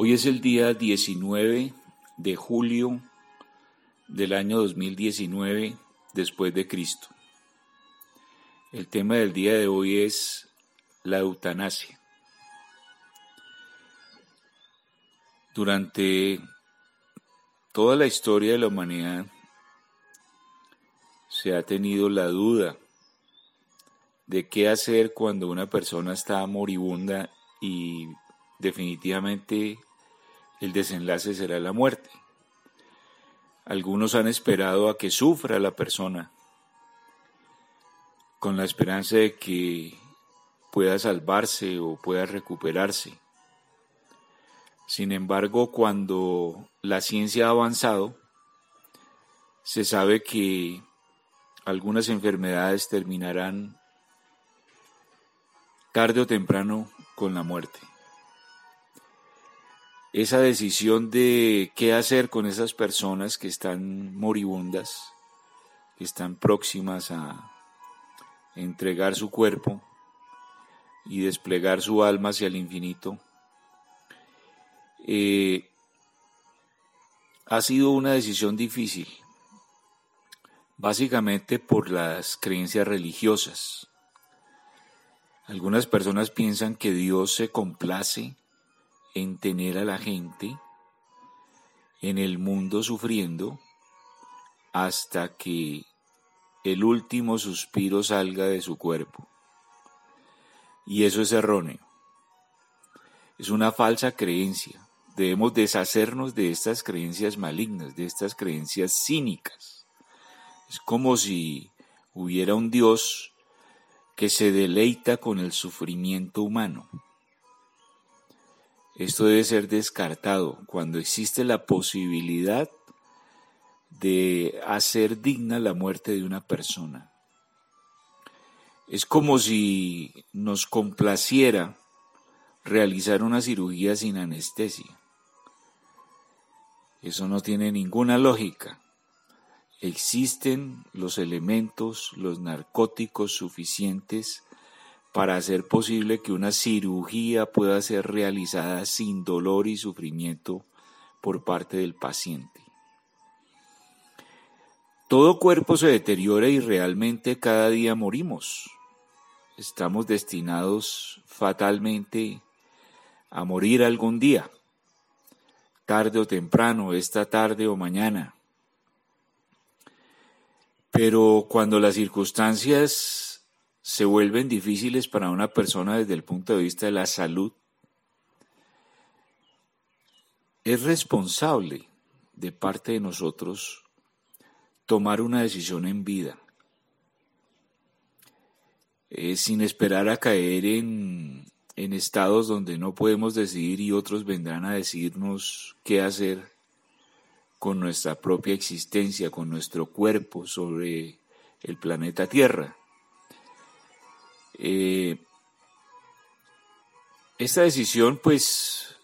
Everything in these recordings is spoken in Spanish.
Hoy es el día 19 de julio del año 2019 después de Cristo. El tema del día de hoy es la eutanasia. Durante toda la historia de la humanidad se ha tenido la duda de qué hacer cuando una persona está moribunda y definitivamente el desenlace será la muerte. Algunos han esperado a que sufra la persona con la esperanza de que pueda salvarse o pueda recuperarse. Sin embargo, cuando la ciencia ha avanzado, se sabe que algunas enfermedades terminarán tarde o temprano con la muerte esa decisión de qué hacer con esas personas que están moribundas, que están próximas a entregar su cuerpo y desplegar su alma hacia el infinito, eh, ha sido una decisión difícil, básicamente por las creencias religiosas. Algunas personas piensan que Dios se complace en tener a la gente en el mundo sufriendo hasta que el último suspiro salga de su cuerpo. Y eso es erróneo. Es una falsa creencia. Debemos deshacernos de estas creencias malignas, de estas creencias cínicas. Es como si hubiera un Dios que se deleita con el sufrimiento humano. Esto debe ser descartado cuando existe la posibilidad de hacer digna la muerte de una persona. Es como si nos complaciera realizar una cirugía sin anestesia. Eso no tiene ninguna lógica. Existen los elementos, los narcóticos suficientes para hacer posible que una cirugía pueda ser realizada sin dolor y sufrimiento por parte del paciente. Todo cuerpo se deteriora y realmente cada día morimos. Estamos destinados fatalmente a morir algún día, tarde o temprano, esta tarde o mañana. Pero cuando las circunstancias se vuelven difíciles para una persona desde el punto de vista de la salud, es responsable de parte de nosotros tomar una decisión en vida, sin esperar a caer en, en estados donde no podemos decidir y otros vendrán a decirnos qué hacer con nuestra propia existencia, con nuestro cuerpo sobre el planeta Tierra. Eh, esta decisión, pues,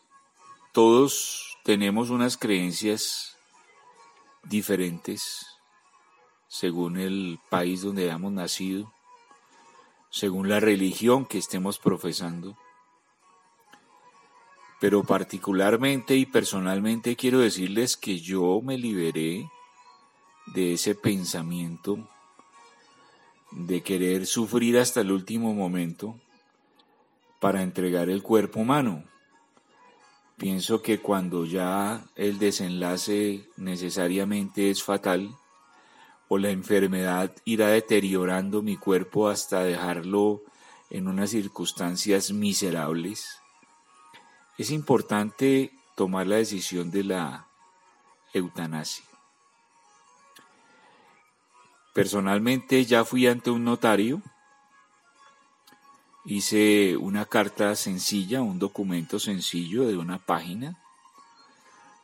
todos tenemos unas creencias diferentes según el país donde hayamos nacido, según la religión que estemos profesando. Pero particularmente y personalmente quiero decirles que yo me liberé de ese pensamiento de querer sufrir hasta el último momento para entregar el cuerpo humano. Pienso que cuando ya el desenlace necesariamente es fatal, o la enfermedad irá deteriorando mi cuerpo hasta dejarlo en unas circunstancias miserables, es importante tomar la decisión de la eutanasia. Personalmente ya fui ante un notario, hice una carta sencilla, un documento sencillo de una página,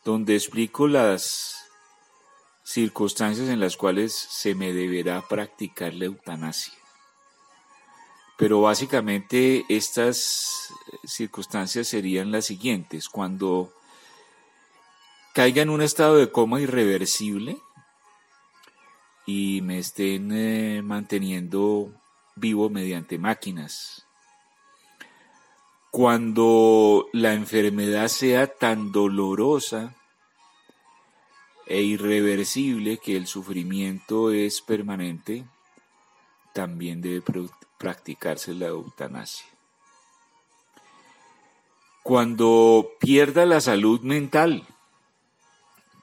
donde explico las circunstancias en las cuales se me deberá practicar la eutanasia. Pero básicamente estas circunstancias serían las siguientes. Cuando caiga en un estado de coma irreversible, y me estén eh, manteniendo vivo mediante máquinas. cuando la enfermedad sea tan dolorosa e irreversible que el sufrimiento es permanente, también debe practicarse la eutanasia. Cuando pierda la salud mental,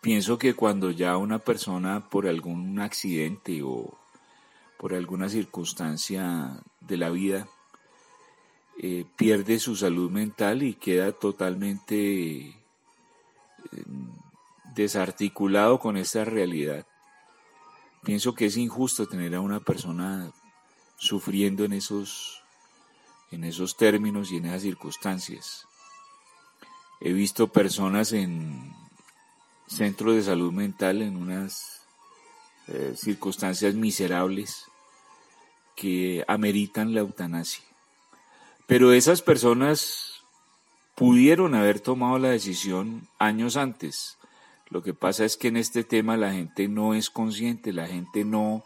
pienso que cuando ya una persona por algún accidente o por alguna circunstancia de la vida eh, pierde su salud mental y queda totalmente eh, desarticulado con esta realidad. Pienso que es injusto tener a una persona sufriendo en esos, en esos términos y en esas circunstancias. He visto personas en centros de salud mental en unas eh, circunstancias miserables que ameritan la eutanasia. Pero esas personas pudieron haber tomado la decisión años antes. Lo que pasa es que en este tema la gente no es consciente, la gente no,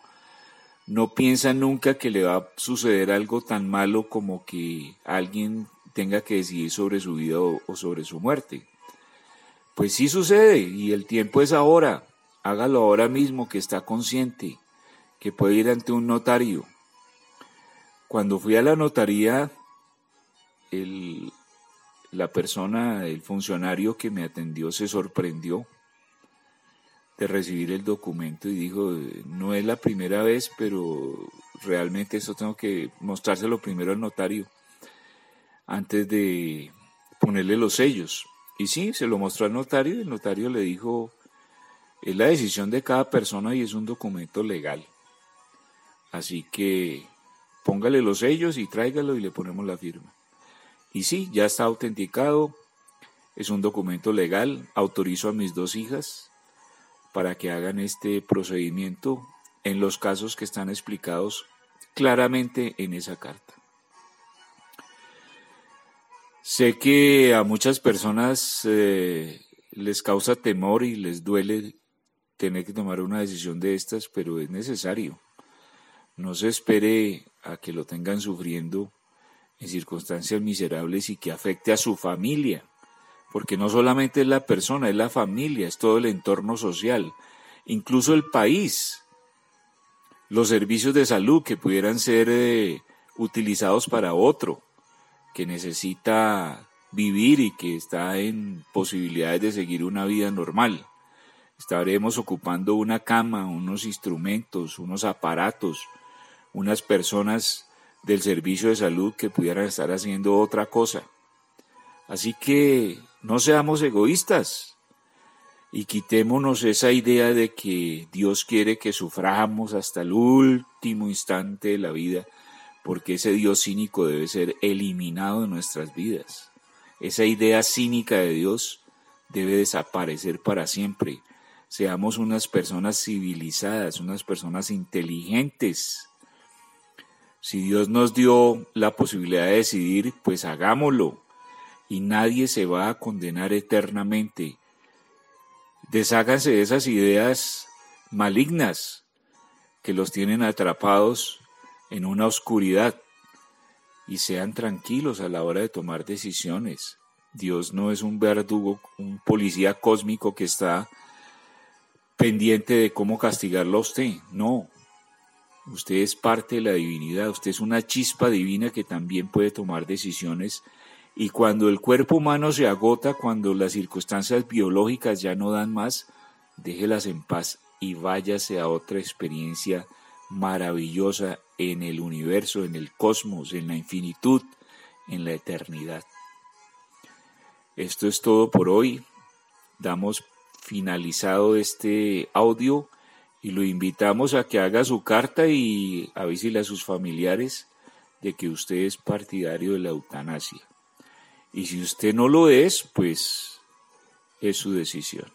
no piensa nunca que le va a suceder algo tan malo como que alguien tenga que decidir sobre su vida o, o sobre su muerte. Pues sí sucede y el tiempo es ahora. Hágalo ahora mismo que está consciente, que puede ir ante un notario. Cuando fui a la notaría el, la persona, el funcionario que me atendió se sorprendió de recibir el documento y dijo, no es la primera vez, pero realmente eso tengo que mostrárselo primero al notario antes de ponerle los sellos. Y sí, se lo mostró al notario y el notario le dijo, es la decisión de cada persona y es un documento legal. Así que póngale los sellos y tráigalo y le ponemos la firma. Y sí, ya está autenticado, es un documento legal, autorizo a mis dos hijas para que hagan este procedimiento en los casos que están explicados claramente en esa carta. Sé que a muchas personas eh, les causa temor y les duele tener que tomar una decisión de estas, pero es necesario. No se espere a que lo tengan sufriendo en circunstancias miserables y que afecte a su familia, porque no solamente es la persona, es la familia, es todo el entorno social, incluso el país, los servicios de salud que pudieran ser eh, utilizados para otro que necesita vivir y que está en posibilidades de seguir una vida normal. Estaremos ocupando una cama, unos instrumentos, unos aparatos, unas personas del servicio de salud que pudieran estar haciendo otra cosa. Así que no seamos egoístas y quitémonos esa idea de que Dios quiere que suframos hasta el último instante de la vida, porque ese Dios cínico debe ser eliminado de nuestras vidas. Esa idea cínica de Dios debe desaparecer para siempre. Seamos unas personas civilizadas, unas personas inteligentes, si Dios nos dio la posibilidad de decidir, pues hagámoslo. Y nadie se va a condenar eternamente. Desháganse de esas ideas malignas que los tienen atrapados en una oscuridad y sean tranquilos a la hora de tomar decisiones. Dios no es un verdugo, un policía cósmico que está pendiente de cómo castigarlo a usted. No, Usted es parte de la divinidad, usted es una chispa divina que también puede tomar decisiones y cuando el cuerpo humano se agota, cuando las circunstancias biológicas ya no dan más, déjelas en paz y váyase a otra experiencia maravillosa en el universo, en el cosmos, en la infinitud, en la eternidad. Esto es todo por hoy. Damos finalizado este audio y lo invitamos a que haga su carta y avísele a sus familiares de que usted es partidario de la eutanasia. Y si usted no lo es, pues es su decisión.